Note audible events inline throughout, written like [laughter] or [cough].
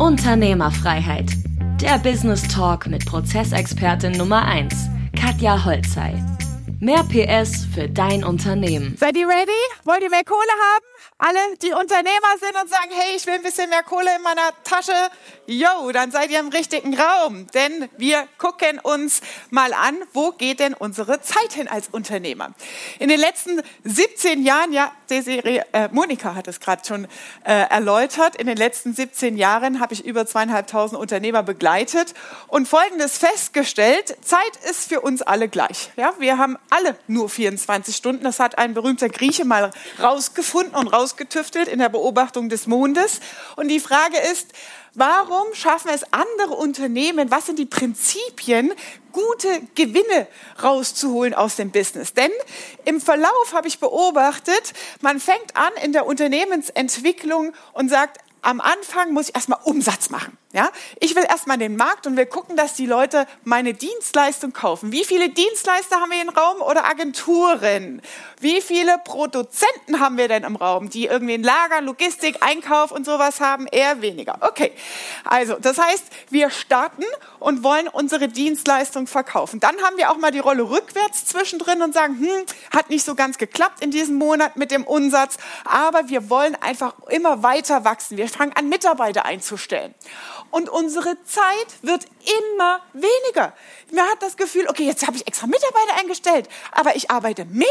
Unternehmerfreiheit. Der Business Talk mit Prozessexpertin Nummer 1, Katja Holzei. Mehr PS für dein Unternehmen. Seid ihr ready? Wollt ihr mehr Kohle haben? alle, die Unternehmer sind und sagen, hey, ich will ein bisschen mehr Kohle in meiner Tasche, yo, dann seid ihr im richtigen Raum. Denn wir gucken uns mal an, wo geht denn unsere Zeit hin als Unternehmer? In den letzten 17 Jahren, ja, Desiree, äh, Monika hat es gerade schon äh, erläutert, in den letzten 17 Jahren habe ich über zweieinhalbtausend Unternehmer begleitet und Folgendes festgestellt, Zeit ist für uns alle gleich. Ja, wir haben alle nur 24 Stunden. Das hat ein berühmter Grieche mal rausgefunden und rausgefunden ausgetüftelt in der Beobachtung des Mondes. Und die Frage ist, warum schaffen es andere Unternehmen, was sind die Prinzipien, gute Gewinne rauszuholen aus dem Business? Denn im Verlauf habe ich beobachtet, man fängt an in der Unternehmensentwicklung und sagt, am Anfang muss ich erstmal Umsatz machen. Ja? Ich will erstmal den Markt und will gucken, dass die Leute meine Dienstleistung kaufen. Wie viele Dienstleister haben wir im Raum oder Agenturen? Wie viele Produzenten haben wir denn im Raum, die irgendwie ein Lager, Logistik, Einkauf und sowas haben? Eher weniger. Okay. Also, das heißt, wir starten und wollen unsere Dienstleistung verkaufen. Dann haben wir auch mal die Rolle rückwärts zwischendrin und sagen, hm, hat nicht so ganz geklappt in diesem Monat mit dem Umsatz, aber wir wollen einfach immer weiter wachsen. Wir fangen an, Mitarbeiter einzustellen und unsere Zeit wird immer weniger. Man hat das Gefühl, okay, jetzt habe ich extra Mitarbeiter eingestellt, aber ich arbeite mehr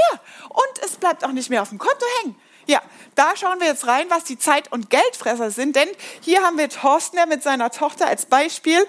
und es bleibt auch nicht mehr auf dem Konto hängen. Ja, da schauen wir jetzt rein, was die Zeit- und Geldfresser sind, denn hier haben wir Thorsten, der mit seiner Tochter als Beispiel,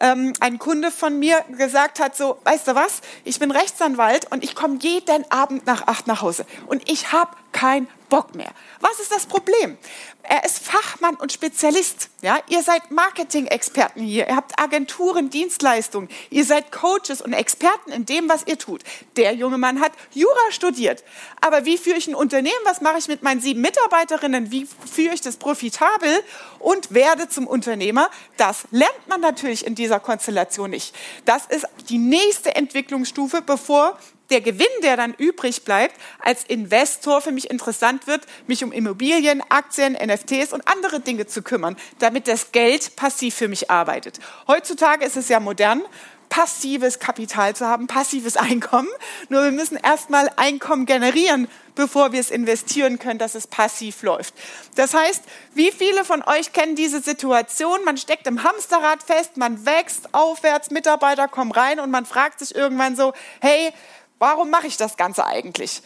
ähm, ein Kunde von mir gesagt hat, so, weißt du was, ich bin Rechtsanwalt und ich komme jeden Abend nach acht nach Hause und ich habe kein Bock mehr. Was ist das Problem? Er ist Fachmann und Spezialist. Ja, ihr seid Marketing-Experten hier. Ihr habt Agenturen, Dienstleistungen. Ihr seid Coaches und Experten in dem, was ihr tut. Der junge Mann hat Jura studiert. Aber wie führe ich ein Unternehmen? Was mache ich mit meinen sieben Mitarbeiterinnen? Wie führe ich das profitabel und werde zum Unternehmer? Das lernt man natürlich in dieser Konstellation nicht. Das ist die nächste Entwicklungsstufe, bevor der Gewinn, der dann übrig bleibt, als Investor für mich interessant wird, mich um Immobilien, Aktien, NFTs und andere Dinge zu kümmern, damit das Geld passiv für mich arbeitet. Heutzutage ist es ja modern, passives Kapital zu haben, passives [laughs] Einkommen. Nur wir müssen erstmal Einkommen generieren, bevor wir es investieren können, dass es passiv läuft. Das heißt, wie viele von euch kennen diese Situation? Man steckt im Hamsterrad fest, man wächst aufwärts, Mitarbeiter kommen rein und man fragt sich irgendwann so, hey, Warum mache ich das Ganze eigentlich?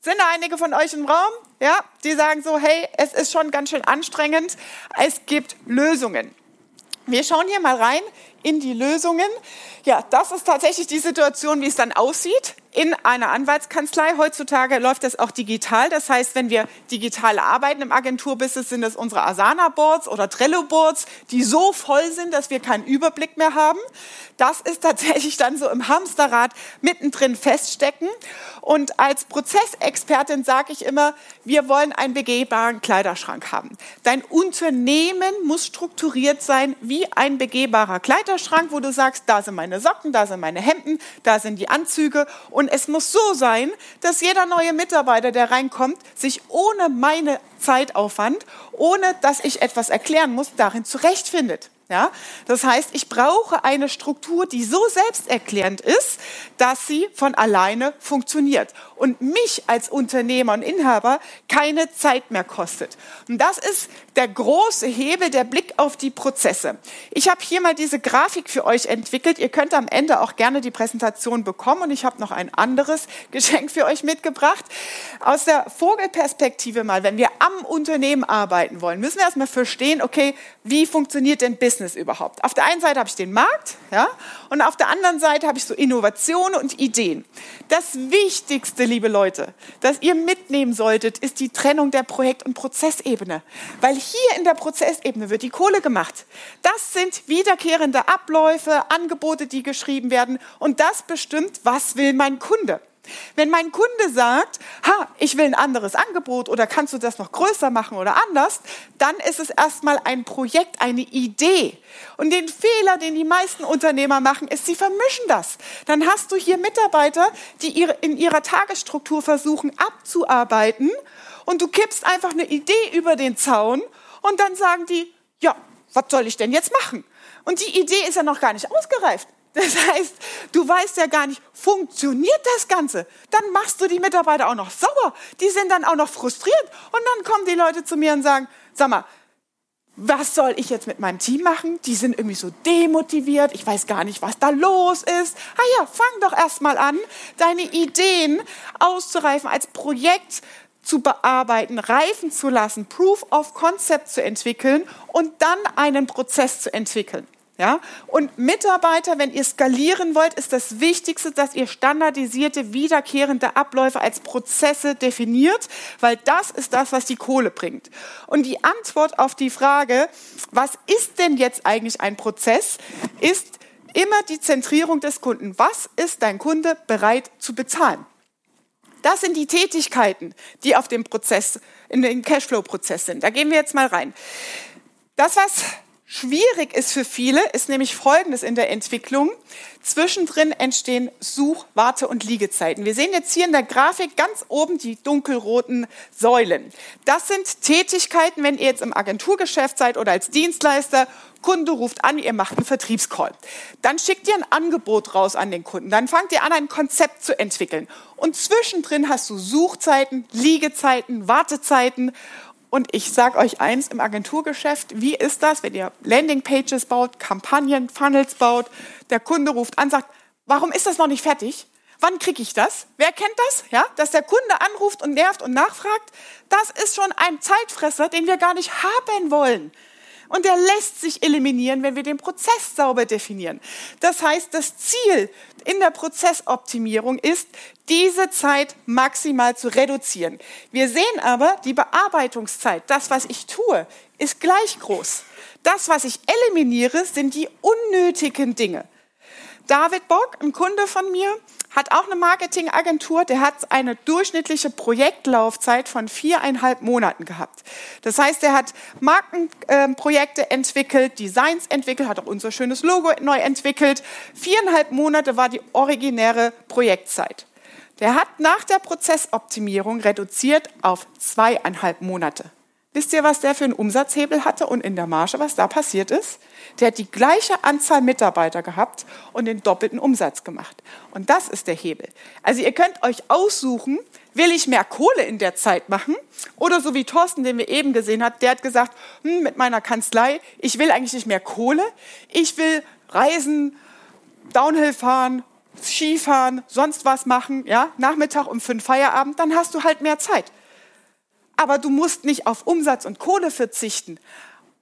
Sind da einige von euch im Raum? Ja, die sagen so, hey, es ist schon ganz schön anstrengend. Es gibt Lösungen. Wir schauen hier mal rein in die Lösungen. Ja, das ist tatsächlich die Situation, wie es dann aussieht in einer Anwaltskanzlei. Heutzutage läuft das auch digital. Das heißt, wenn wir digital arbeiten im Agenturbusiness, sind das unsere Asana-Boards oder Trello-Boards, die so voll sind, dass wir keinen Überblick mehr haben. Das ist tatsächlich dann so im Hamsterrad mittendrin feststecken. Und als Prozessexpertin sage ich immer, wir wollen einen begehbaren Kleiderschrank haben. Dein Unternehmen muss strukturiert sein wie ein begehbarer Kleiderschrank, wo du sagst, da sind meine Socken, da sind meine Hemden, da sind die Anzüge und und es muss so sein, dass jeder neue Mitarbeiter, der reinkommt, sich ohne meine Zeitaufwand, ohne dass ich etwas erklären muss, darin zurechtfindet. Ja, das heißt, ich brauche eine Struktur, die so selbsterklärend ist, dass sie von alleine funktioniert und mich als Unternehmer und Inhaber keine Zeit mehr kostet. Und das ist der große Hebel, der Blick auf die Prozesse. Ich habe hier mal diese Grafik für euch entwickelt. Ihr könnt am Ende auch gerne die Präsentation bekommen und ich habe noch ein anderes [laughs] Geschenk für euch mitgebracht. Aus der Vogelperspektive mal, wenn wir am Unternehmen arbeiten wollen, müssen wir erstmal verstehen, okay, wie funktioniert denn Business überhaupt? Auf der einen Seite habe ich den Markt, ja, und auf der anderen Seite habe ich so Innovationen und Ideen. Das Wichtigste, liebe Leute, das ihr mitnehmen solltet, ist die Trennung der Projekt- und Prozessebene. Weil hier in der Prozessebene wird die Kohle gemacht. Das sind wiederkehrende Abläufe, Angebote, die geschrieben werden und das bestimmt, was will mein Kunde. Wenn mein Kunde sagt, ha, ich will ein anderes Angebot oder kannst du das noch größer machen oder anders, dann ist es erstmal ein Projekt, eine Idee. Und den Fehler, den die meisten Unternehmer machen, ist, sie vermischen das. Dann hast du hier Mitarbeiter, die in ihrer Tagesstruktur versuchen abzuarbeiten und du kippst einfach eine Idee über den Zaun und dann sagen die, ja, was soll ich denn jetzt machen? Und die Idee ist ja noch gar nicht ausgereift. Das heißt, du weißt ja gar nicht, funktioniert das Ganze? Dann machst du die Mitarbeiter auch noch sauer. Die sind dann auch noch frustriert. Und dann kommen die Leute zu mir und sagen, sag mal, was soll ich jetzt mit meinem Team machen? Die sind irgendwie so demotiviert. Ich weiß gar nicht, was da los ist. Ah ja, fang doch erst mal an, deine Ideen auszureifen, als Projekt zu bearbeiten, reifen zu lassen, Proof of Concept zu entwickeln und dann einen Prozess zu entwickeln. Ja? Und Mitarbeiter, wenn ihr skalieren wollt, ist das Wichtigste, dass ihr standardisierte, wiederkehrende Abläufe als Prozesse definiert, weil das ist das, was die Kohle bringt. Und die Antwort auf die Frage, was ist denn jetzt eigentlich ein Prozess, ist immer die Zentrierung des Kunden. Was ist dein Kunde bereit zu bezahlen? Das sind die Tätigkeiten, die auf dem Prozess, in den Cashflow-Prozess sind. Da gehen wir jetzt mal rein. Das, was Schwierig ist für viele, ist nämlich Folgendes in der Entwicklung. Zwischendrin entstehen Such-, Warte- und Liegezeiten. Wir sehen jetzt hier in der Grafik ganz oben die dunkelroten Säulen. Das sind Tätigkeiten, wenn ihr jetzt im Agenturgeschäft seid oder als Dienstleister. Kunde ruft an, ihr macht einen Vertriebscall. Dann schickt ihr ein Angebot raus an den Kunden. Dann fangt ihr an, ein Konzept zu entwickeln. Und zwischendrin hast du Suchzeiten, Liegezeiten, Wartezeiten und ich sage euch eins im Agenturgeschäft, wie ist das, wenn ihr Landingpages baut, Kampagnen, Funnels baut, der Kunde ruft an, sagt, warum ist das noch nicht fertig? Wann kriege ich das? Wer kennt das? Ja, dass der Kunde anruft und nervt und nachfragt, das ist schon ein Zeitfresser, den wir gar nicht haben wollen. Und der lässt sich eliminieren, wenn wir den Prozess sauber definieren. Das heißt, das Ziel in der Prozessoptimierung ist, diese Zeit maximal zu reduzieren. Wir sehen aber, die Bearbeitungszeit, das, was ich tue, ist gleich groß. Das, was ich eliminiere, sind die unnötigen Dinge. David Bock, ein Kunde von mir, hat auch eine Marketingagentur, der hat eine durchschnittliche Projektlaufzeit von viereinhalb Monaten gehabt. Das heißt, er hat Markenprojekte äh, entwickelt, Designs entwickelt, hat auch unser schönes Logo neu entwickelt. Viereinhalb Monate war die originäre Projektzeit. Der hat nach der Prozessoptimierung reduziert auf zweieinhalb Monate. Wisst ihr, was der für einen Umsatzhebel hatte und in der Marge, was da passiert ist? Der hat die gleiche Anzahl Mitarbeiter gehabt und den doppelten Umsatz gemacht. Und das ist der Hebel. Also ihr könnt euch aussuchen, will ich mehr Kohle in der Zeit machen? Oder so wie Thorsten, den wir eben gesehen haben, der hat gesagt, hm, mit meiner Kanzlei, ich will eigentlich nicht mehr Kohle, ich will reisen, Downhill fahren, Skifahren, sonst was machen, ja, Nachmittag um fünf Feierabend, dann hast du halt mehr Zeit aber du musst nicht auf Umsatz und Kohle verzichten.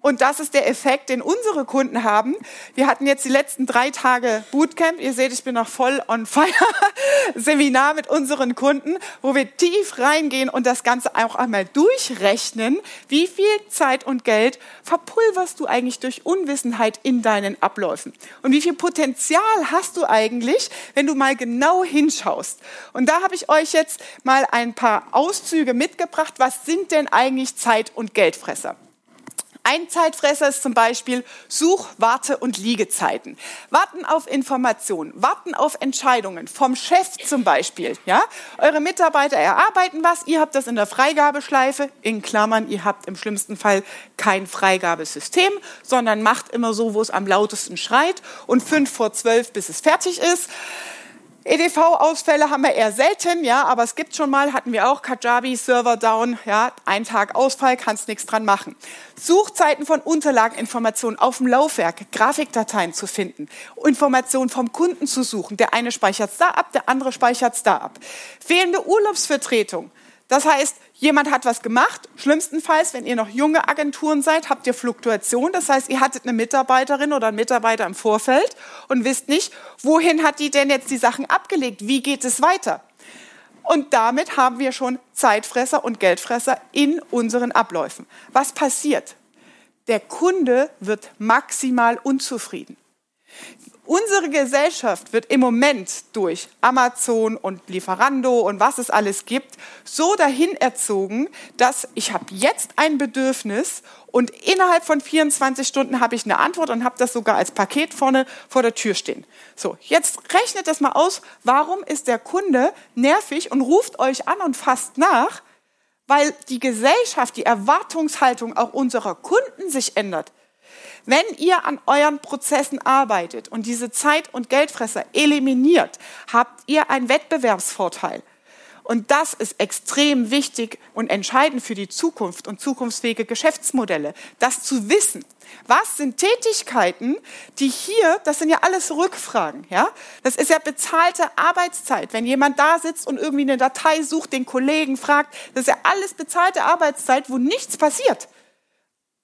Und das ist der Effekt, den unsere Kunden haben. Wir hatten jetzt die letzten drei Tage Bootcamp. Ihr seht, ich bin noch voll on fire. [laughs] Seminar mit unseren Kunden, wo wir tief reingehen und das Ganze auch einmal durchrechnen. Wie viel Zeit und Geld verpulverst du eigentlich durch Unwissenheit in deinen Abläufen? Und wie viel Potenzial hast du eigentlich, wenn du mal genau hinschaust? Und da habe ich euch jetzt mal ein paar Auszüge mitgebracht. Was sind denn eigentlich Zeit- und Geldfresser? Ein Zeitfresser ist zum Beispiel Such-, Warte- und Liegezeiten. Warten auf Informationen, warten auf Entscheidungen vom Chef zum Beispiel. Ja? Eure Mitarbeiter erarbeiten was, ihr habt das in der Freigabeschleife, in Klammern, ihr habt im schlimmsten Fall kein Freigabesystem, sondern macht immer so, wo es am lautesten schreit und fünf vor zwölf, bis es fertig ist. EDV-Ausfälle haben wir eher selten, ja, aber es gibt schon mal, hatten wir auch, Kajabi, Server down, ja, ein Tag Ausfall, kannst nichts dran machen. Suchzeiten von Unterlageninformationen auf dem Laufwerk, Grafikdateien zu finden, Informationen vom Kunden zu suchen. Der eine speichert da ab, der andere speichert da ab. Fehlende Urlaubsvertretung. Das heißt, jemand hat was gemacht. Schlimmstenfalls, wenn ihr noch junge Agenturen seid, habt ihr Fluktuation. Das heißt, ihr hattet eine Mitarbeiterin oder einen Mitarbeiter im Vorfeld und wisst nicht, wohin hat die denn jetzt die Sachen abgelegt? Wie geht es weiter? Und damit haben wir schon Zeitfresser und Geldfresser in unseren Abläufen. Was passiert? Der Kunde wird maximal unzufrieden. Unsere Gesellschaft wird im Moment durch Amazon und Lieferando und was es alles gibt, so dahin erzogen, dass ich habe jetzt ein Bedürfnis und innerhalb von 24 Stunden habe ich eine Antwort und habe das sogar als Paket vorne vor der Tür stehen. So, jetzt rechnet das mal aus, warum ist der Kunde nervig und ruft euch an und fasst nach, weil die Gesellschaft, die Erwartungshaltung auch unserer Kunden sich ändert. Wenn ihr an euren Prozessen arbeitet und diese Zeit- und Geldfresser eliminiert, habt ihr einen Wettbewerbsvorteil. Und das ist extrem wichtig und entscheidend für die Zukunft und zukunftsfähige Geschäftsmodelle, das zu wissen. Was sind Tätigkeiten, die hier, das sind ja alles Rückfragen, ja? Das ist ja bezahlte Arbeitszeit. Wenn jemand da sitzt und irgendwie eine Datei sucht, den Kollegen fragt, das ist ja alles bezahlte Arbeitszeit, wo nichts passiert,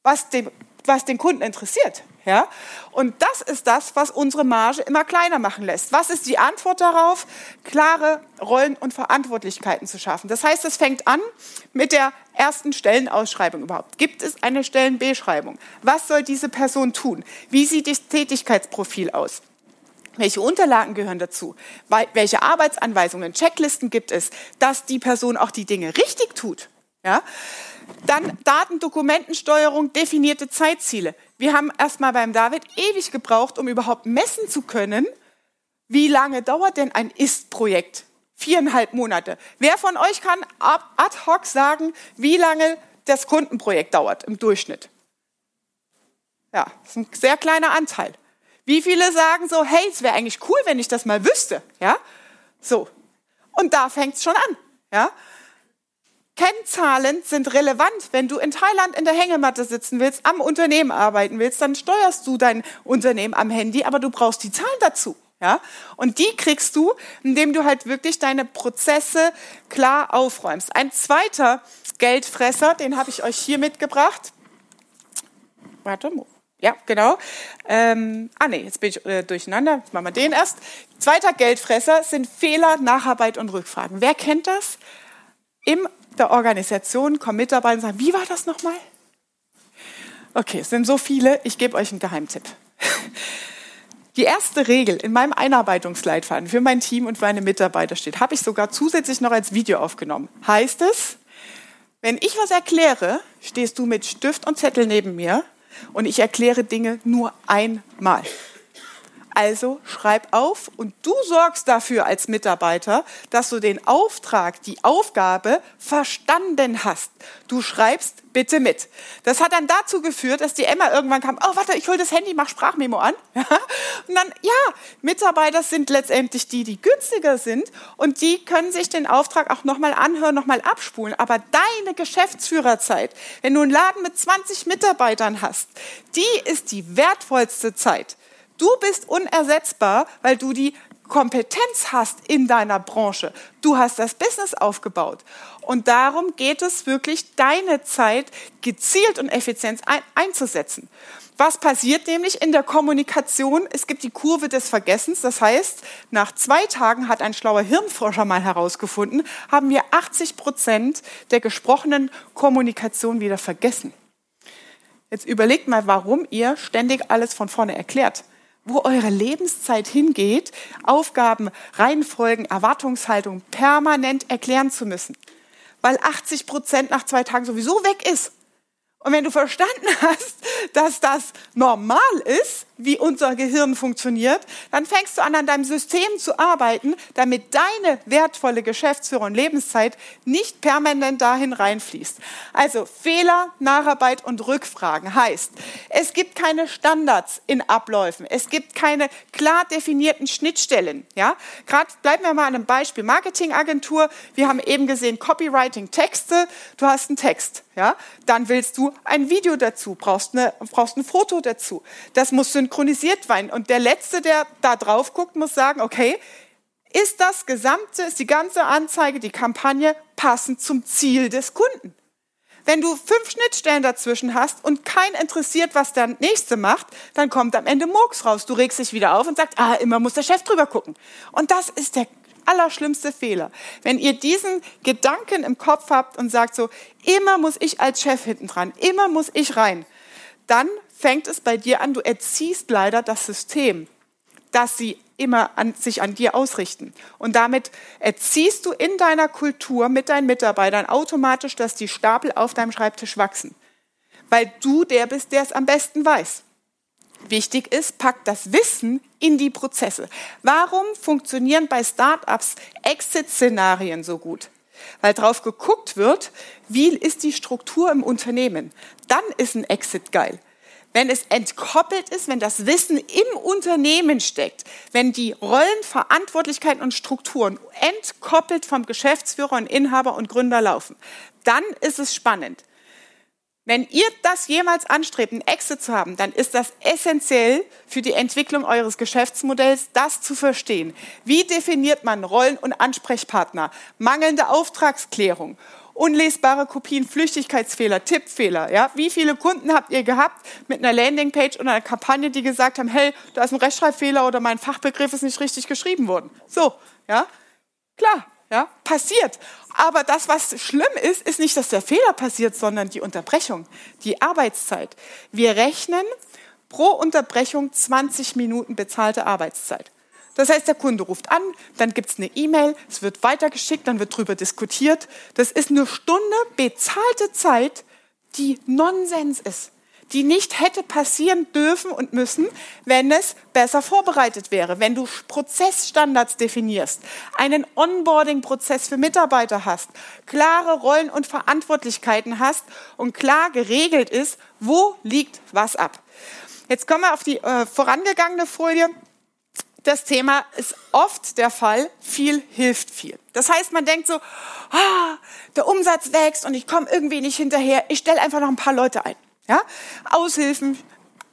was dem was den Kunden interessiert. Ja? Und das ist das, was unsere Marge immer kleiner machen lässt. Was ist die Antwort darauf? Klare Rollen und Verantwortlichkeiten zu schaffen. Das heißt, es fängt an mit der ersten Stellenausschreibung überhaupt. Gibt es eine Stellenbeschreibung? Was soll diese Person tun? Wie sieht das Tätigkeitsprofil aus? Welche Unterlagen gehören dazu? Welche Arbeitsanweisungen, Checklisten gibt es, dass die Person auch die Dinge richtig tut? Ja? Dann Datendokumentensteuerung, definierte Zeitziele. Wir haben erstmal beim David ewig gebraucht, um überhaupt messen zu können, wie lange dauert denn ein Ist-Projekt? Viereinhalb Monate. Wer von euch kann ad hoc sagen, wie lange das Kundenprojekt dauert im Durchschnitt? Ja, das ist ein sehr kleiner Anteil. Wie viele sagen so, hey, es wäre eigentlich cool, wenn ich das mal wüsste, ja? So. Und da fängt es schon an, ja? Kennzahlen sind relevant. Wenn du in Thailand in der Hängematte sitzen willst, am Unternehmen arbeiten willst, dann steuerst du dein Unternehmen am Handy, aber du brauchst die Zahlen dazu. Ja? Und die kriegst du, indem du halt wirklich deine Prozesse klar aufräumst. Ein zweiter Geldfresser, den habe ich euch hier mitgebracht. Warte, ja, genau. Ähm, ah nee, jetzt bin ich äh, durcheinander. Jetzt machen wir den erst. Zweiter Geldfresser sind Fehler, Nacharbeit und Rückfragen. Wer kennt das? Im der Organisation kommen Mitarbeiter und sagen, wie war das nochmal? Okay, es sind so viele, ich gebe euch einen Geheimtipp. [laughs] Die erste Regel in meinem Einarbeitungsleitfaden für mein Team und meine Mitarbeiter steht, habe ich sogar zusätzlich noch als Video aufgenommen. Heißt es, wenn ich was erkläre, stehst du mit Stift und Zettel neben mir und ich erkläre Dinge nur einmal. Also schreib auf und du sorgst dafür als Mitarbeiter, dass du den Auftrag, die Aufgabe verstanden hast. Du schreibst bitte mit. Das hat dann dazu geführt, dass die Emma irgendwann kam, oh warte, ich hol das Handy, mach Sprachmemo an. [laughs] und dann, ja, Mitarbeiter sind letztendlich die, die günstiger sind und die können sich den Auftrag auch nochmal anhören, nochmal abspulen. Aber deine Geschäftsführerzeit, wenn du einen Laden mit 20 Mitarbeitern hast, die ist die wertvollste Zeit. Du bist unersetzbar, weil du die Kompetenz hast in deiner Branche. Du hast das Business aufgebaut. Und darum geht es wirklich, deine Zeit gezielt und effizient ein einzusetzen. Was passiert nämlich in der Kommunikation? Es gibt die Kurve des Vergessens. Das heißt, nach zwei Tagen hat ein schlauer Hirnforscher mal herausgefunden, haben wir 80 Prozent der gesprochenen Kommunikation wieder vergessen. Jetzt überlegt mal, warum ihr ständig alles von vorne erklärt wo eure Lebenszeit hingeht, Aufgaben, Reihenfolgen, Erwartungshaltung permanent erklären zu müssen. Weil 80 Prozent nach zwei Tagen sowieso weg ist. Und wenn du verstanden [laughs] hast, dass das normal ist, wie unser Gehirn funktioniert, dann fängst du an, an deinem System zu arbeiten, damit deine wertvolle Geschäftsführung und Lebenszeit nicht permanent dahin reinfließt. Also Fehler, Nacharbeit und Rückfragen heißt, es gibt keine Standards in Abläufen, es gibt keine klar definierten Schnittstellen. Ja, gerade bleiben wir mal an einem Beispiel Marketingagentur. Wir haben eben gesehen Copywriting, Texte. Du hast einen Text, ja, dann willst du ein Video dazu, brauchst eine, brauchst ein Foto dazu. Das muss synchronisiert sein. Und der Letzte, der da drauf guckt, muss sagen, okay, ist das gesamte, ist die ganze Anzeige, die Kampagne passend zum Ziel des Kunden? Wenn du fünf Schnittstellen dazwischen hast und kein interessiert, was der nächste macht, dann kommt am Ende Murks raus. Du regst dich wieder auf und sagst, ah, immer muss der Chef drüber gucken. Und das ist der allerschlimmste Fehler. Wenn ihr diesen Gedanken im Kopf habt und sagt so, immer muss ich als Chef hinten dran, immer muss ich rein, dann fängt es bei dir an, du erziehst leider das System, dass sie immer an, sich an dir ausrichten. Und damit erziehst du in deiner Kultur mit deinen Mitarbeitern automatisch, dass die Stapel auf deinem Schreibtisch wachsen. Weil du der bist, der es am besten weiß. Wichtig ist, pack das Wissen in die Prozesse. Warum funktionieren bei Startups Exit-Szenarien so gut? Weil drauf geguckt wird, wie ist die Struktur im Unternehmen. Dann ist ein Exit geil. Wenn es entkoppelt ist, wenn das Wissen im Unternehmen steckt, wenn die Rollen, Verantwortlichkeiten und Strukturen entkoppelt vom Geschäftsführer und Inhaber und Gründer laufen, dann ist es spannend. Wenn ihr das jemals anstrebt, einen Exit zu haben, dann ist das essentiell für die Entwicklung eures Geschäftsmodells, das zu verstehen. Wie definiert man Rollen und Ansprechpartner? Mangelnde Auftragsklärung unlesbare Kopien, Flüchtigkeitsfehler, Tippfehler. Ja? Wie viele Kunden habt ihr gehabt mit einer Landingpage oder einer Kampagne, die gesagt haben, hey, da ist ein Rechtschreibfehler oder mein Fachbegriff ist nicht richtig geschrieben worden? So, ja, klar, ja, passiert. Aber das, was schlimm ist, ist nicht, dass der Fehler passiert, sondern die Unterbrechung, die Arbeitszeit. Wir rechnen pro Unterbrechung 20 Minuten bezahlte Arbeitszeit. Das heißt, der Kunde ruft an, dann gibt es eine E-Mail, es wird weitergeschickt, dann wird darüber diskutiert. Das ist eine Stunde bezahlte Zeit, die Nonsens ist, die nicht hätte passieren dürfen und müssen, wenn es besser vorbereitet wäre, wenn du Prozessstandards definierst, einen Onboarding-Prozess für Mitarbeiter hast, klare Rollen und Verantwortlichkeiten hast und klar geregelt ist, wo liegt was ab. Jetzt kommen wir auf die äh, vorangegangene Folie das Thema ist oft der Fall, viel hilft viel. Das heißt, man denkt so, ah, der Umsatz wächst und ich komme irgendwie nicht hinterher, ich stelle einfach noch ein paar Leute ein. Ja? Aushilfen.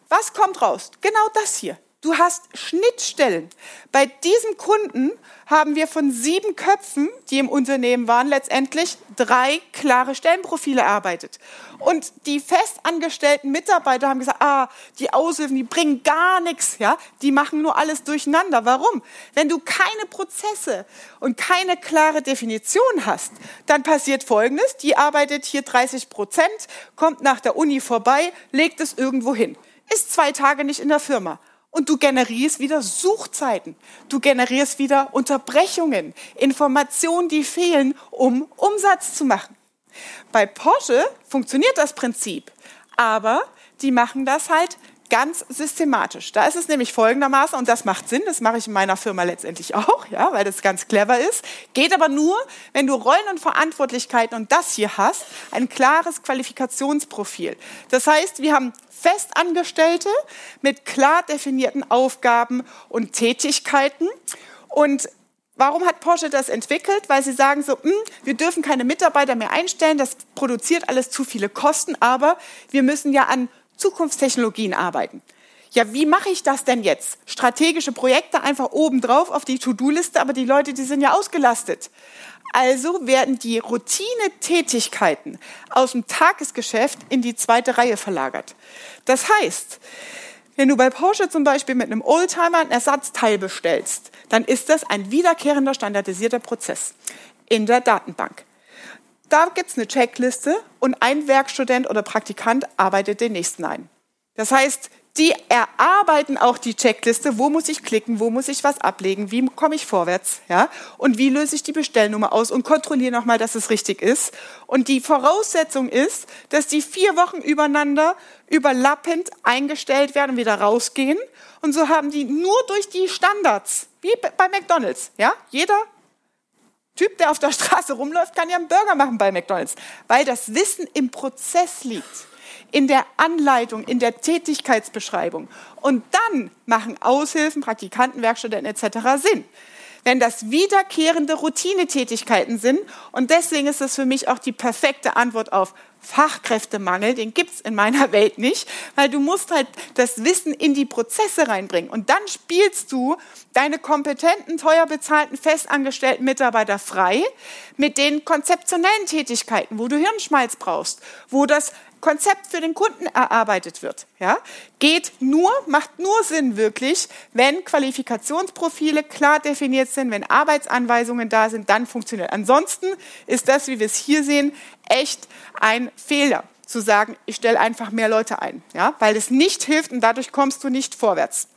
Was kommt raus? Genau das hier. Du hast Schnittstellen. Bei diesem Kunden haben wir von sieben Köpfen, die im Unternehmen waren, letztendlich drei klare Stellenprofile erarbeitet. Und die festangestellten Mitarbeiter haben gesagt, ah, die Aushilfen, die bringen gar nichts, ja, die machen nur alles durcheinander. Warum? Wenn du keine Prozesse und keine klare Definition hast, dann passiert Folgendes, die arbeitet hier 30 Prozent, kommt nach der Uni vorbei, legt es irgendwo hin, ist zwei Tage nicht in der Firma und du generierst wieder Suchzeiten. Du generierst wieder Unterbrechungen, Informationen, die fehlen, um Umsatz zu machen. Bei Porsche funktioniert das Prinzip, aber die machen das halt ganz systematisch. Da ist es nämlich folgendermaßen, und das macht Sinn, das mache ich in meiner Firma letztendlich auch, ja, weil das ganz clever ist, geht aber nur, wenn du Rollen und Verantwortlichkeiten und das hier hast, ein klares Qualifikationsprofil. Das heißt, wir haben Festangestellte mit klar definierten Aufgaben und Tätigkeiten und Warum hat Porsche das entwickelt? Weil sie sagen so, mh, hm, wir dürfen keine Mitarbeiter mehr einstellen, das produziert alles zu viele Kosten, aber wir müssen ja an Zukunftstechnologien arbeiten. Ja, wie mache ich das denn jetzt? Strategische Projekte einfach obendrauf auf die To-Do-Liste, aber die Leute, die sind ja ausgelastet. Also werden die Routine-Tätigkeiten aus dem Tagesgeschäft in die zweite Reihe verlagert. Das heißt, wenn du bei Porsche zum Beispiel mit einem Oldtimer ein Ersatzteil bestellst, dann ist das ein wiederkehrender standardisierter Prozess in der Datenbank. Da gibt es eine Checkliste und ein Werkstudent oder Praktikant arbeitet den nächsten ein. Das heißt, die erarbeiten auch die Checkliste, wo muss ich klicken, wo muss ich was ablegen, wie komme ich vorwärts, ja, und wie löse ich die Bestellnummer aus und kontrolliere nochmal, dass es richtig ist. Und die Voraussetzung ist, dass die vier Wochen übereinander überlappend eingestellt werden und wieder rausgehen. Und so haben die nur durch die Standards, wie bei McDonald's, ja, jeder Typ, der auf der Straße rumläuft, kann ja einen Burger machen bei McDonald's, weil das Wissen im Prozess liegt, in der Anleitung, in der Tätigkeitsbeschreibung. Und dann machen Aushilfen, Praktikanten, Werkstudenten etc. Sinn wenn das wiederkehrende Routinetätigkeiten sind. Und deswegen ist es für mich auch die perfekte Antwort auf Fachkräftemangel, den gibt's in meiner [laughs] Welt nicht, weil du musst halt das Wissen in die Prozesse reinbringen. Und dann spielst du deine kompetenten, teuer bezahlten, festangestellten Mitarbeiter frei mit den konzeptionellen Tätigkeiten, wo du Hirnschmalz brauchst, wo das Konzept für den Kunden erarbeitet wird. Ja? Geht nur, macht nur Sinn wirklich, wenn Qualifikationsprofile klar definiert sind, wenn Arbeitsanweisungen da sind, dann funktioniert. Ansonsten ist das, wie wir es hier sehen, echt ein Fehler zu sagen, ich stelle einfach mehr Leute ein, ja, weil es nicht hilft und dadurch kommst du nicht vorwärts.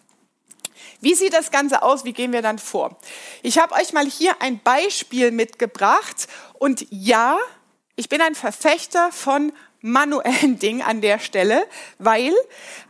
Wie sieht das Ganze aus? Wie gehen wir dann vor? Ich habe euch mal hier ein Beispiel mitgebracht und ja, ich bin ein Verfechter von manuellen Dingen an der Stelle, weil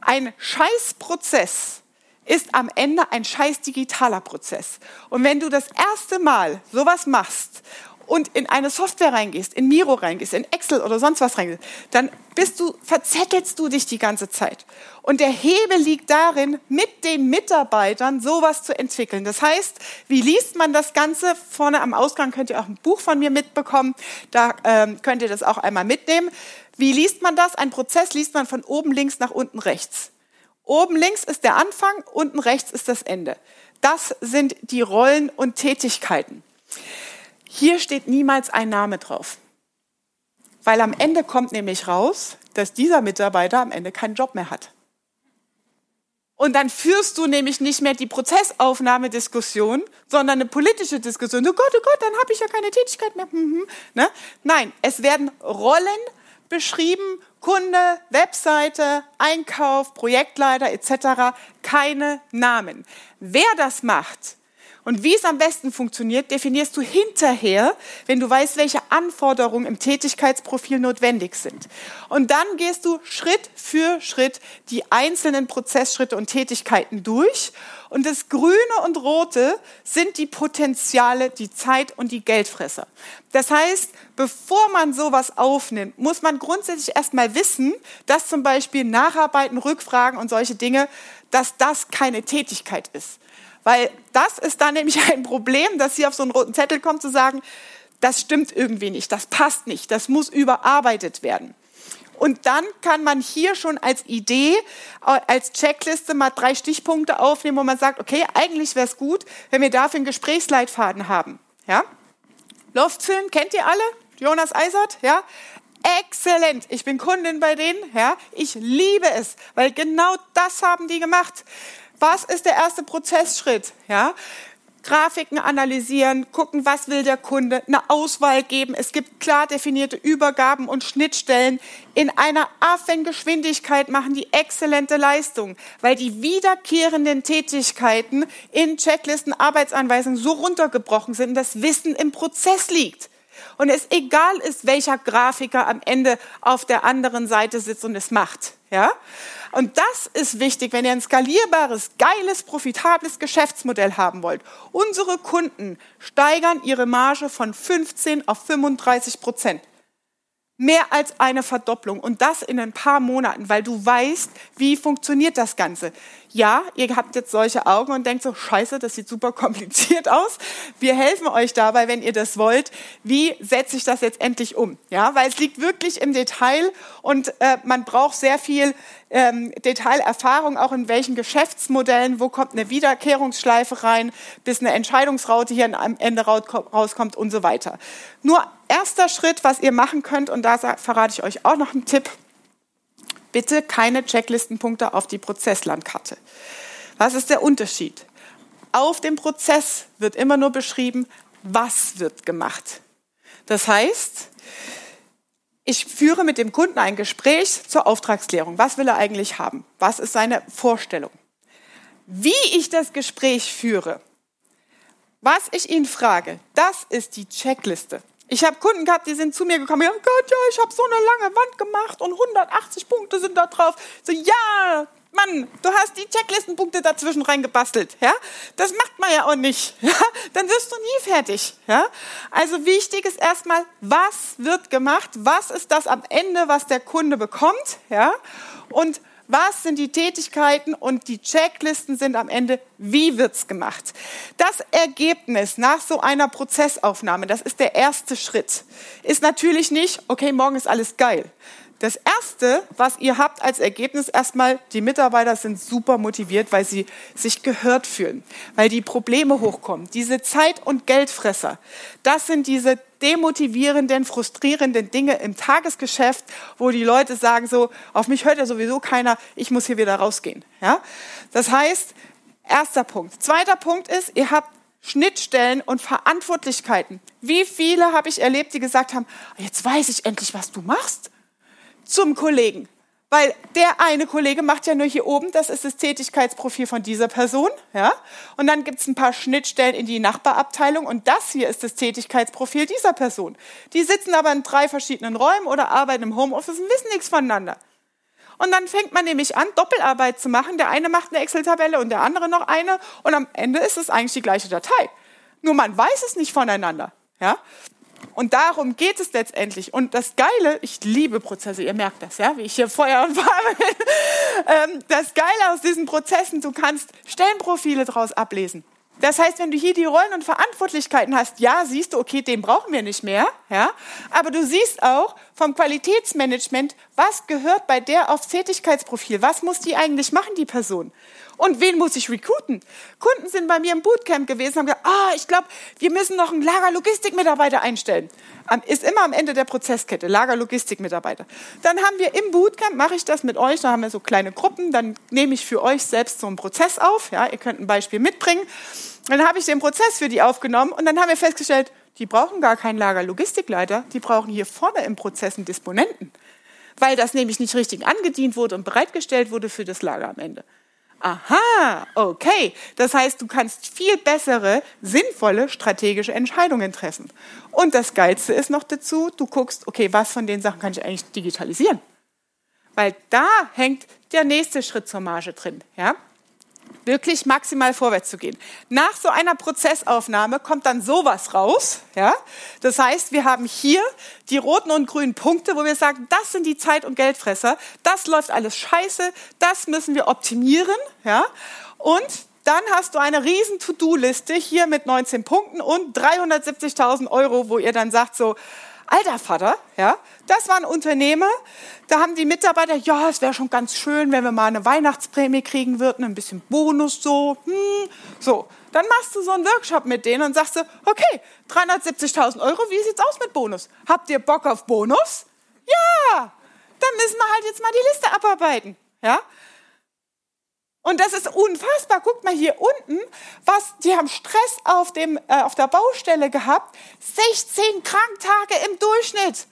ein Scheißprozess ist am Ende ein scheiß digitaler Prozess. Und wenn du das erste Mal sowas machst und in eine Software reingehst, in Miro reingehst, in Excel oder sonst was reingehst, dann bist du, verzettelst du dich die ganze Zeit. Und der Hebel liegt darin, mit den Mitarbeitern sowas zu entwickeln. Das heißt, wie liest man das Ganze? Vorne am Ausgang könnt ihr auch ein Buch von mir mitbekommen. Da ähm, könnt ihr das auch einmal mitnehmen. Wie liest man das? Ein Prozess liest man von oben links nach unten rechts. Oben links ist der Anfang, unten rechts ist das Ende. Das sind die Rollen und Tätigkeiten. Hier steht niemals ein Name drauf. Weil am Ende kommt nämlich raus, dass dieser Mitarbeiter am Ende keinen Job mehr hat. Und dann führst du nämlich nicht mehr die Prozessaufnahmediskussion, sondern eine politische Diskussion. Oh Gott, oh Gott, dann habe ich ja keine Tätigkeit mehr. Mhm. Ne? Nein, es werden Rollen beschrieben, Kunde, Webseite, Einkauf, Projektleiter etc. Keine Namen. Wer das macht, und wie es am besten funktioniert, definierst du hinterher, wenn du weißt, welche Anforderungen im Tätigkeitsprofil notwendig sind. Und dann gehst du Schritt für Schritt die einzelnen Prozessschritte und Tätigkeiten durch. Und das Grüne und Rote sind die Potenziale, die Zeit und die Geldfresser. Das heißt, bevor man sowas aufnimmt, muss man grundsätzlich erstmal wissen, dass zum Beispiel Nacharbeiten, Rückfragen und solche Dinge, dass das keine Tätigkeit ist. Weil das ist dann nämlich [laughs] ein Problem, dass sie auf so einen roten Zettel kommt, zu sagen, das stimmt irgendwie nicht, das passt nicht, das muss überarbeitet werden. Und dann kann man hier schon als Idee, äh, als Checkliste mal drei Stichpunkte aufnehmen, wo man sagt, okay, eigentlich wäre es gut, wenn wir dafür einen Gesprächsleitfaden haben. Ja? Luftfilm, kennt ihr alle? Jonas Eisert, ja? Exzellent. Ich bin Kundin bei denen, ja? Ich liebe es, weil genau das haben die gemacht. Was ist der erste Prozessschritt? Ja? Grafiken analysieren, gucken, was will der Kunde, eine Auswahl geben. Es gibt klar definierte Übergaben und Schnittstellen. In einer Affengeschwindigkeit machen die exzellente Leistung, weil die wiederkehrenden Tätigkeiten in Checklisten, Arbeitsanweisungen so runtergebrochen sind, dass Wissen im Prozess liegt. Und es egal ist, welcher Grafiker am Ende auf der anderen Seite sitzt und es macht. Ja? Und das ist wichtig, wenn ihr ein skalierbares, geiles, profitables Geschäftsmodell haben wollt. Unsere Kunden steigern ihre Marge von 15 auf 35 Prozent. Mehr als eine Verdopplung und das in ein paar Monaten, weil du weißt, wie funktioniert das Ganze. Ja, ihr habt jetzt solche Augen und denkt so, scheiße, das sieht super kompliziert aus. Wir helfen euch dabei, wenn ihr das wollt. Wie setze ich das jetzt endlich um? Ja, weil es liegt wirklich im Detail und äh, man braucht sehr viel ähm, Detailerfahrung, auch in welchen Geschäftsmodellen, wo kommt eine Wiederkehrungsschleife rein, bis eine Entscheidungsraute hier am Ende rauskommt und so weiter. Nur erster Schritt, was ihr machen könnt, und da verrate ich euch auch noch einen Tipp, bitte keine Checklistenpunkte auf die Prozesslandkarte. Was ist der Unterschied? Auf dem Prozess wird immer nur beschrieben, was wird gemacht. Das heißt, ich führe mit dem Kunden ein Gespräch zur Auftragsklärung. Was will er eigentlich haben? Was ist seine Vorstellung? Wie ich das Gespräch führe, was ich ihn frage, das ist die Checkliste. Ich habe Kunden gehabt, die sind zu mir gekommen, oh Gott, ja, ich habe so eine lange Wand gemacht und 180 Punkte sind da drauf. So, ja, Mann, du hast die Checklistenpunkte dazwischen reingebastelt, ja? Das macht man ja auch nicht, [laughs] ja? Dann wirst du nie fertig, ja? Also wichtig ist erstmal, was wird gemacht? Was ist das am Ende, was der Kunde bekommt, ja? Und was sind die Tätigkeiten und die Checklisten sind am Ende, wie wird's gemacht. Das Ergebnis nach so einer Prozessaufnahme, das ist der erste Schritt, ist natürlich nicht, okay, morgen ist alles geil. Das erste, was ihr habt als Ergebnis erstmal, die Mitarbeiter sind super motiviert, weil sie sich gehört fühlen, weil die Probleme hochkommen. Diese Zeit- und Geldfresser, das sind diese demotivierenden, frustrierenden Dinge im Tagesgeschäft, wo die Leute sagen so, auf mich hört ja sowieso keiner, ich muss hier wieder rausgehen. Ja? Das heißt, erster Punkt. Zweiter Punkt ist, ihr habt Schnittstellen und Verantwortlichkeiten. Wie viele habe ich erlebt, die gesagt haben, jetzt weiß ich endlich, was du machst zum Kollegen. Weil der eine Kollege macht ja nur hier oben, das ist das Tätigkeitsprofil von dieser Person. Ja? Und dann gibt es ein paar Schnittstellen in die Nachbarabteilung und das hier ist das Tätigkeitsprofil dieser Person. Die sitzen aber in drei verschiedenen Räumen oder arbeiten im Homeoffice und wissen nichts voneinander. Und dann fängt man nämlich an, Doppelarbeit zu machen. Der eine macht eine Excel-Tabelle und der andere noch eine. Und am Ende ist es eigentlich die gleiche Datei. Nur man weiß es nicht voneinander. Ja? Und darum geht es letztendlich. Und das Geile, ich liebe Prozesse, ihr merkt das, ja, wie ich hier Feuer und Farbe bin. [laughs] Ähm, das Geile aus diesen Prozessen, du kannst Stellenprofile daraus ablesen. Das heißt, wenn du hier die Rollen und Verantwortlichkeiten hast, ja, siehst du, okay, den brauchen wir nicht mehr, ja, aber du siehst auch vom Qualitätsmanagement, was gehört bei der aufs Tätigkeitsprofil, was muss die eigentlich machen, die Person. Und wen muss ich recruiten? Kunden sind bei mir im Bootcamp gewesen, haben gesagt, ah, ich glaube, wir müssen noch einen Lagerlogistikmitarbeiter einstellen. Ist immer am Ende der Prozesskette, Lagerlogistikmitarbeiter. Dann haben wir im Bootcamp, mache ich das mit euch, da haben wir so kleine Gruppen, dann nehme ich für euch selbst so einen Prozess auf. Ja, ihr könnt ein Beispiel mitbringen. Dann habe ich den Prozess für die aufgenommen und dann haben wir festgestellt, die brauchen gar keinen Lagerlogistikleiter, die brauchen hier vorne im Prozess einen Disponenten, weil das nämlich nicht richtig angedient wurde und bereitgestellt wurde für das Lager am Ende. Aha, okay. Das heißt, du kannst viel bessere, sinnvolle strategische Entscheidungen treffen. Und das Geilste ist noch dazu, du guckst, okay, was von den Sachen kann ich eigentlich digitalisieren? Weil da hängt der nächste Schritt zur Marge drin. Ja? Wirklich maximal vorwärts zu gehen. Nach so einer Prozessaufnahme kommt dann sowas raus. Ja? Das heißt, wir haben hier die roten und grünen Punkte, wo wir sagen, das sind die Zeit- und Geldfresser, das läuft alles scheiße, das müssen wir optimieren. Ja? Und dann hast du eine riesen To-Do-Liste hier mit 19 Punkten und 370.000 Euro, wo ihr dann sagt so, alter Vater, ja, das war ein Unternehmer, da haben die Mitarbeiter, ja, es wäre schon ganz schön, wenn wir mal eine Weihnachtsprämie kriegen würden, ein bisschen Bonus so, hm, so. Dann machst du so einen Workshop mit denen und sagst du, okay, 370.000 Euro, wie sieht's aus mit Bonus? Habt ihr Bock auf Bonus? Ja, dann müssen wir halt jetzt mal die Liste abarbeiten, ja. Und das ist unfassbar. Guckt mal hier unten, was die haben Stress auf dem äh, auf der Baustelle gehabt. 16 Kranktage im Durchschnitt.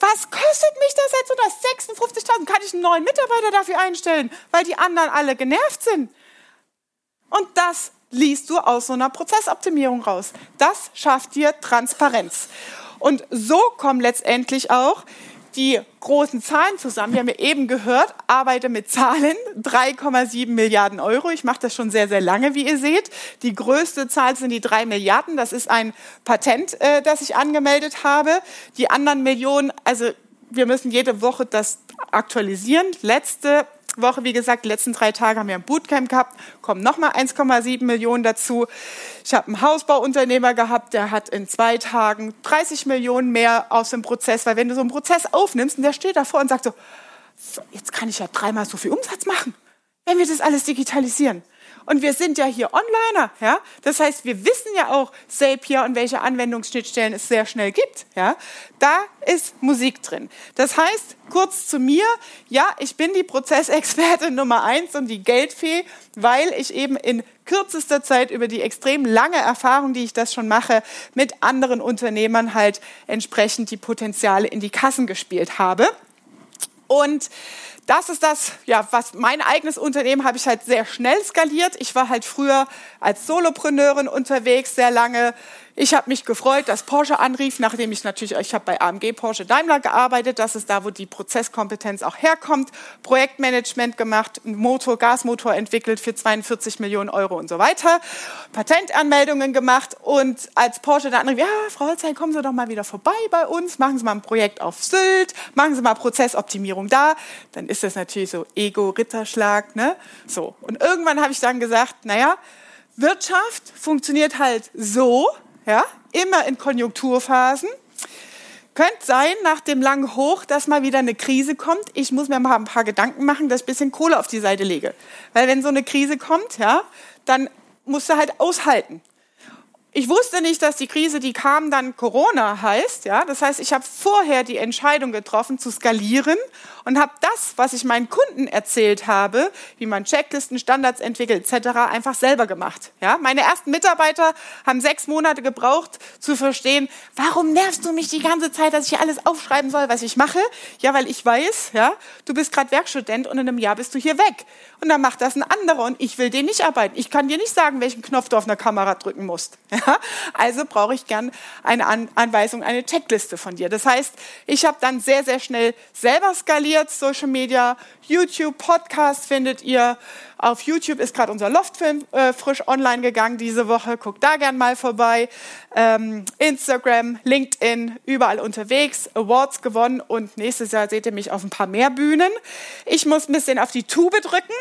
Was kostet mich das jetzt? Das 56.000 kann ich einen neuen Mitarbeiter dafür einstellen, weil die anderen alle genervt sind. Und das liest du aus so einer Prozessoptimierung raus. Das schafft dir Transparenz. Und so kommen letztendlich auch die großen Zahlen zusammen. Wir haben ja eben gehört, arbeite mit Zahlen, 3,7 Milliarden Euro. Ich mache das schon sehr, sehr lange, wie ihr seht. Die größte Zahl sind die drei Milliarden. Das ist ein Patent, äh, das ich angemeldet habe. Die anderen Millionen, also wir müssen jede Woche das aktualisieren. Letzte Woche, wie gesagt, die letzten drei Tage haben wir ein Bootcamp gehabt, kommen nochmal 1,7 Millionen dazu. Ich habe einen Hausbauunternehmer gehabt, der hat in zwei Tagen 30 Millionen mehr aus dem Prozess, weil wenn du so einen Prozess aufnimmst und der steht davor und sagt so, jetzt kann ich ja dreimal so viel Umsatz machen, wenn wir das alles digitalisieren. Und wir sind ja hier Onliner, ja. Das heißt, wir wissen ja auch Zapier und welche Anwendungsschnittstellen es sehr schnell gibt, ja. Da ist Musik drin. Das heißt, kurz zu mir, ja, ich bin die Prozessexpertin [laughs] Nummer eins und die Geldfee, weil ich eben in kürzester Zeit über die extrem lange Erfahrung, die ich das schon mache, mit anderen Unternehmern halt entsprechend die Potenziale in die Kassen gespielt habe. Und das ist das, ja, was mein eigenes Unternehmen habe ich halt sehr schnell skaliert. Ich war halt früher als Solopreneurin unterwegs, sehr lange ich habe mich gefreut, dass Porsche anrief, nachdem ich natürlich, ich habe bei AMG Porsche Daimler gearbeitet, das ist da, wo die Prozesskompetenz auch herkommt, Projektmanagement gemacht, Motor, Gasmotor entwickelt für 42 Millionen Euro und so weiter, Patentanmeldungen gemacht und als Porsche dann anrief, ja, Frau Holzheim, kommen Sie doch mal wieder vorbei bei uns, machen Sie mal ein Projekt auf Sylt, machen Sie mal Prozessoptimierung da, dann ist das natürlich so Ego-Ritterschlag, ne, so. Und irgendwann habe ich dann gesagt, naja, Wirtschaft funktioniert halt so, ja, immer in Konjunkturphasen. Könnte sein, nach dem langen Hoch, dass mal wieder eine Krise kommt. Ich muss mir mal ein paar Gedanken machen, dass ich ein bisschen Kohle auf die Seite lege. Weil wenn so eine Krise kommt, ja, dann musst du halt aushalten. Ich wusste nicht, dass die Krise, die kam, dann Corona heißt. Ja? Das heißt, ich habe vorher die Entscheidung getroffen, zu skalieren und habe das, was ich meinen Kunden erzählt habe, wie man Checklisten, Standards entwickelt etc., einfach selber gemacht. Ja? Meine ersten Mitarbeiter haben sechs Monate gebraucht, zu verstehen, warum nervst du mich die ganze Zeit, dass ich alles aufschreiben soll, was ich mache? Ja, weil ich weiß, ja, du bist gerade Werkstudent und in einem Jahr bist du hier weg. Und dann macht das ein anderer und ich will den nicht arbeiten. Ich kann dir nicht sagen, welchen Knopf du auf einer Kamera drücken musst. [laughs] [laughs] also brauche ich gern eine An Anweisung, eine Checkliste von dir. Das heißt, ich habe dann sehr, sehr schnell selber skaliert, Social Media, YouTube, Podcast findet ihr. Auf YouTube ist gerade unser Loftfilm äh, frisch online gegangen diese Woche. Guckt da gern mal vorbei. Ähm, Instagram, LinkedIn, überall unterwegs, Awards gewonnen und nächstes Jahr seht ihr mich auf ein paar mehr Bühnen. Ich muss ein bisschen auf die Tube drücken.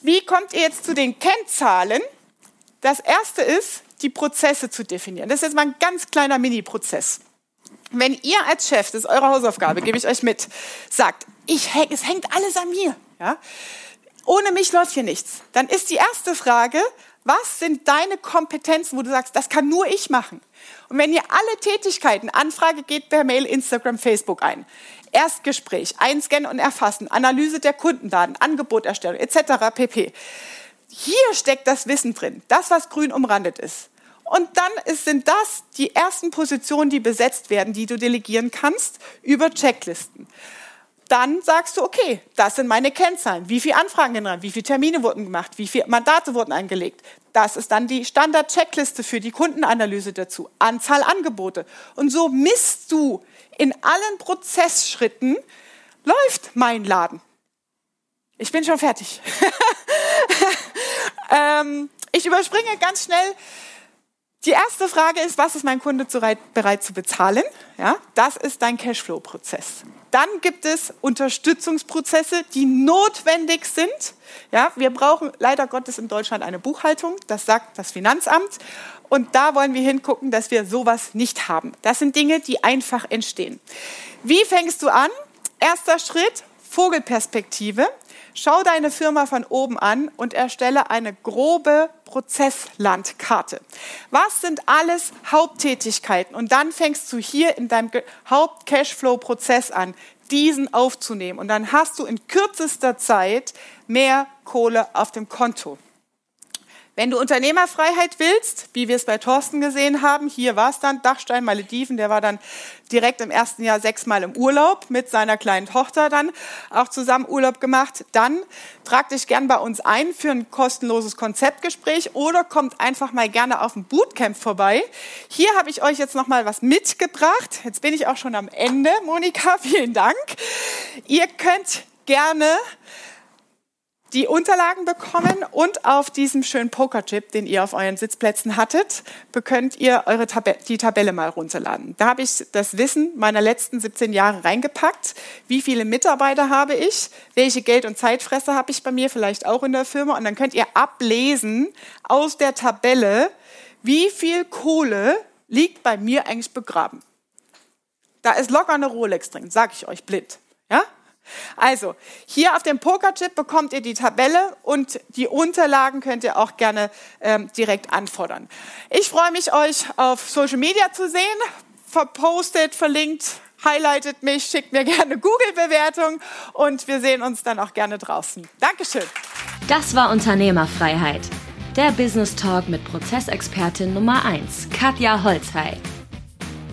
Wie kommt ihr jetzt zu den Kennzahlen? Das erste ist, die Prozesse zu definieren. Das ist jetzt mal ein ganz kleiner Mini-Prozess. Wenn ihr als Chef, das ist eure Hausaufgabe, gebe ich euch mit, sagt, ich, es hängt alles an mir, ja? ohne mich läuft hier nichts, dann ist die erste Frage, was sind deine Kompetenzen, wo du sagst, das kann nur ich machen? Und wenn ihr alle Tätigkeiten, Anfrage geht per Mail, Instagram, Facebook ein, Erstgespräch, Einscannen und Erfassen, Analyse der Kundendaten, Angeboterstellung etc. pp. Hier steckt das Wissen drin, das, was grün umrandet ist. Und dann ist, sind das die ersten Positionen, die besetzt werden, die du delegieren kannst über Checklisten. Dann sagst du, okay, das sind meine Kennzahlen. Wie viele Anfragen generiert, wie viele Termine wurden gemacht, wie viele Mandate wurden eingelegt. Das ist dann die Standard-Checkliste für die Kundenanalyse dazu. Anzahl Angebote. Und so misst du in allen Prozessschritten, läuft mein Laden. Ich bin schon fertig. [laughs] ähm, ich überspringe ganz schnell die erste Frage ist, was ist mein Kunde bereit zu bezahlen? Ja, das ist dein Cashflow-Prozess. Dann gibt es Unterstützungsprozesse, die notwendig sind. Ja, wir brauchen leider Gottes in Deutschland eine Buchhaltung, das sagt das Finanzamt. Und da wollen wir hingucken, dass wir sowas nicht haben. Das sind Dinge, die einfach entstehen. Wie fängst du an? Erster Schritt, Vogelperspektive. Schau deine Firma von oben an und erstelle eine grobe Prozesslandkarte. Was sind alles Haupttätigkeiten? Und dann fängst du hier in deinem Haupt-Cashflow-Prozess an, diesen aufzunehmen. Und dann hast du in kürzester Zeit mehr Kohle auf dem Konto. Wenn du Unternehmerfreiheit willst, wie wir es bei Thorsten gesehen haben, hier war es dann Dachstein Malediven, der war dann direkt im ersten Jahr sechsmal im Urlaub mit seiner kleinen Tochter dann auch zusammen Urlaub gemacht. Dann trag dich gern bei uns ein für ein kostenloses Konzeptgespräch oder kommt einfach mal gerne auf ein Bootcamp vorbei. Hier habe ich euch jetzt noch mal was mitgebracht. Jetzt bin ich auch schon am Ende. Monika, [laughs] vielen Dank. Ihr könnt gerne die Unterlagen bekommen und auf diesem schönen Pokerchip, den ihr auf euren Sitzplätzen hattet, könnt ihr eure Tab die Tabelle mal runterladen. Da habe ich das Wissen meiner letzten 17 Jahre reingepackt. Wie viele Mitarbeiter habe ich? Welche Geld- und Zeitfresser habe ich bei mir vielleicht auch in der Firma? Und dann könnt ihr ablesen aus der Tabelle, wie viel Kohle liegt bei mir eigentlich begraben. Da ist locker eine Rolex drin, sage ich euch blind. Ja? Also, hier auf dem Pokerchip bekommt ihr die Tabelle und die Unterlagen könnt ihr auch gerne ähm, direkt anfordern. Ich freue mich, euch auf Social Media zu sehen. Verpostet, verlinkt, highlightet mich, schickt mir [laughs] gerne Google-Bewertung und wir sehen uns dann auch gerne draußen. Dankeschön. Das war Unternehmerfreiheit. Der Business Talk mit Prozessexpertin Nummer 1, Katja Holzhey.